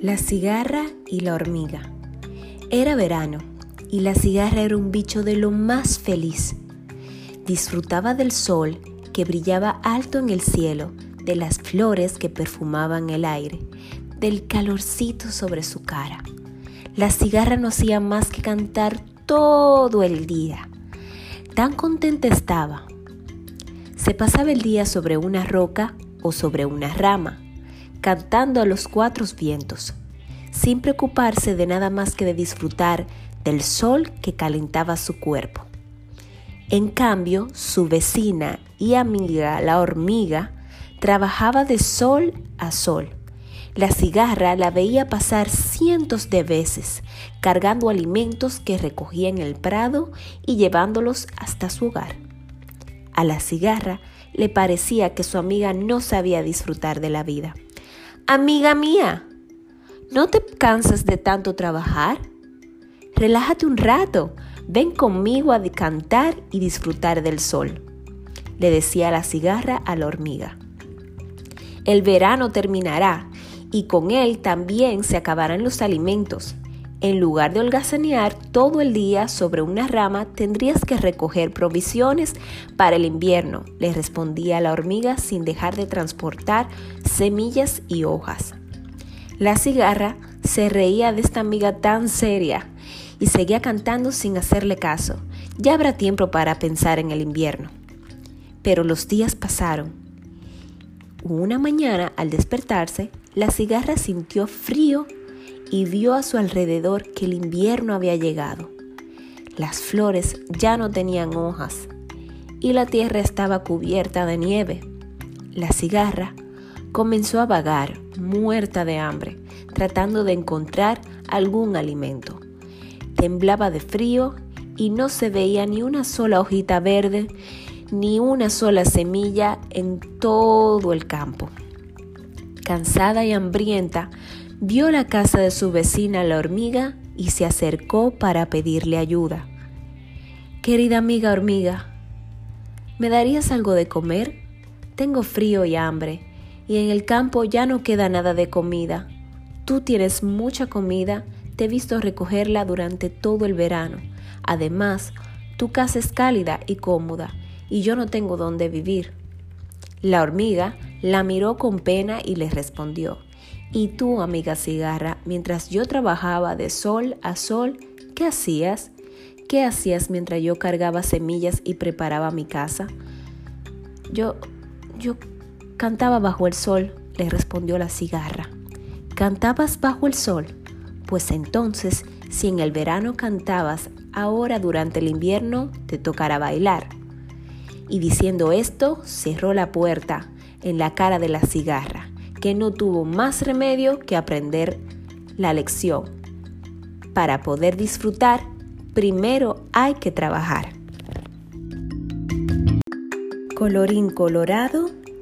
La cigarra y la hormiga. Era verano y la cigarra era un bicho de lo más feliz. Disfrutaba del sol que brillaba alto en el cielo, de las flores que perfumaban el aire, del calorcito sobre su cara. La cigarra no hacía más que cantar todo el día. Tan contenta estaba. Se pasaba el día sobre una roca o sobre una rama cantando a los cuatro vientos, sin preocuparse de nada más que de disfrutar del sol que calentaba su cuerpo. En cambio, su vecina y amiga, la hormiga, trabajaba de sol a sol. La cigarra la veía pasar cientos de veces, cargando alimentos que recogía en el prado y llevándolos hasta su hogar. A la cigarra le parecía que su amiga no sabía disfrutar de la vida Amiga mía, ¿no te cansas de tanto trabajar? Relájate un rato, ven conmigo a cantar y disfrutar del sol, le decía la cigarra a la hormiga. El verano terminará y con él también se acabarán los alimentos. En lugar de holgazanear todo el día sobre una rama, tendrías que recoger provisiones para el invierno, le respondía la hormiga sin dejar de transportar semillas y hojas. La cigarra se reía de esta amiga tan seria y seguía cantando sin hacerle caso. Ya habrá tiempo para pensar en el invierno. Pero los días pasaron. Una mañana, al despertarse, la cigarra sintió frío y vio a su alrededor que el invierno había llegado. Las flores ya no tenían hojas y la tierra estaba cubierta de nieve. La cigarra comenzó a vagar, muerta de hambre, tratando de encontrar algún alimento. Temblaba de frío y no se veía ni una sola hojita verde, ni una sola semilla en todo el campo. Cansada y hambrienta, vio la casa de su vecina la hormiga y se acercó para pedirle ayuda. Querida amiga hormiga, ¿me darías algo de comer? Tengo frío y hambre, y en el campo ya no queda nada de comida. Tú tienes mucha comida, te he visto recogerla durante todo el verano. Además, tu casa es cálida y cómoda, y yo no tengo dónde vivir. La hormiga la miró con pena y le respondió, y tú, amiga cigarra, mientras yo trabajaba de sol a sol, ¿qué hacías? ¿Qué hacías mientras yo cargaba semillas y preparaba mi casa? Yo, yo cantaba bajo el sol, le respondió la cigarra. ¿Cantabas bajo el sol? Pues entonces, si en el verano cantabas, ahora durante el invierno te tocará bailar. Y diciendo esto, cerró la puerta en la cara de la cigarra que no tuvo más remedio que aprender la lección. Para poder disfrutar, primero hay que trabajar. Colorín colorado,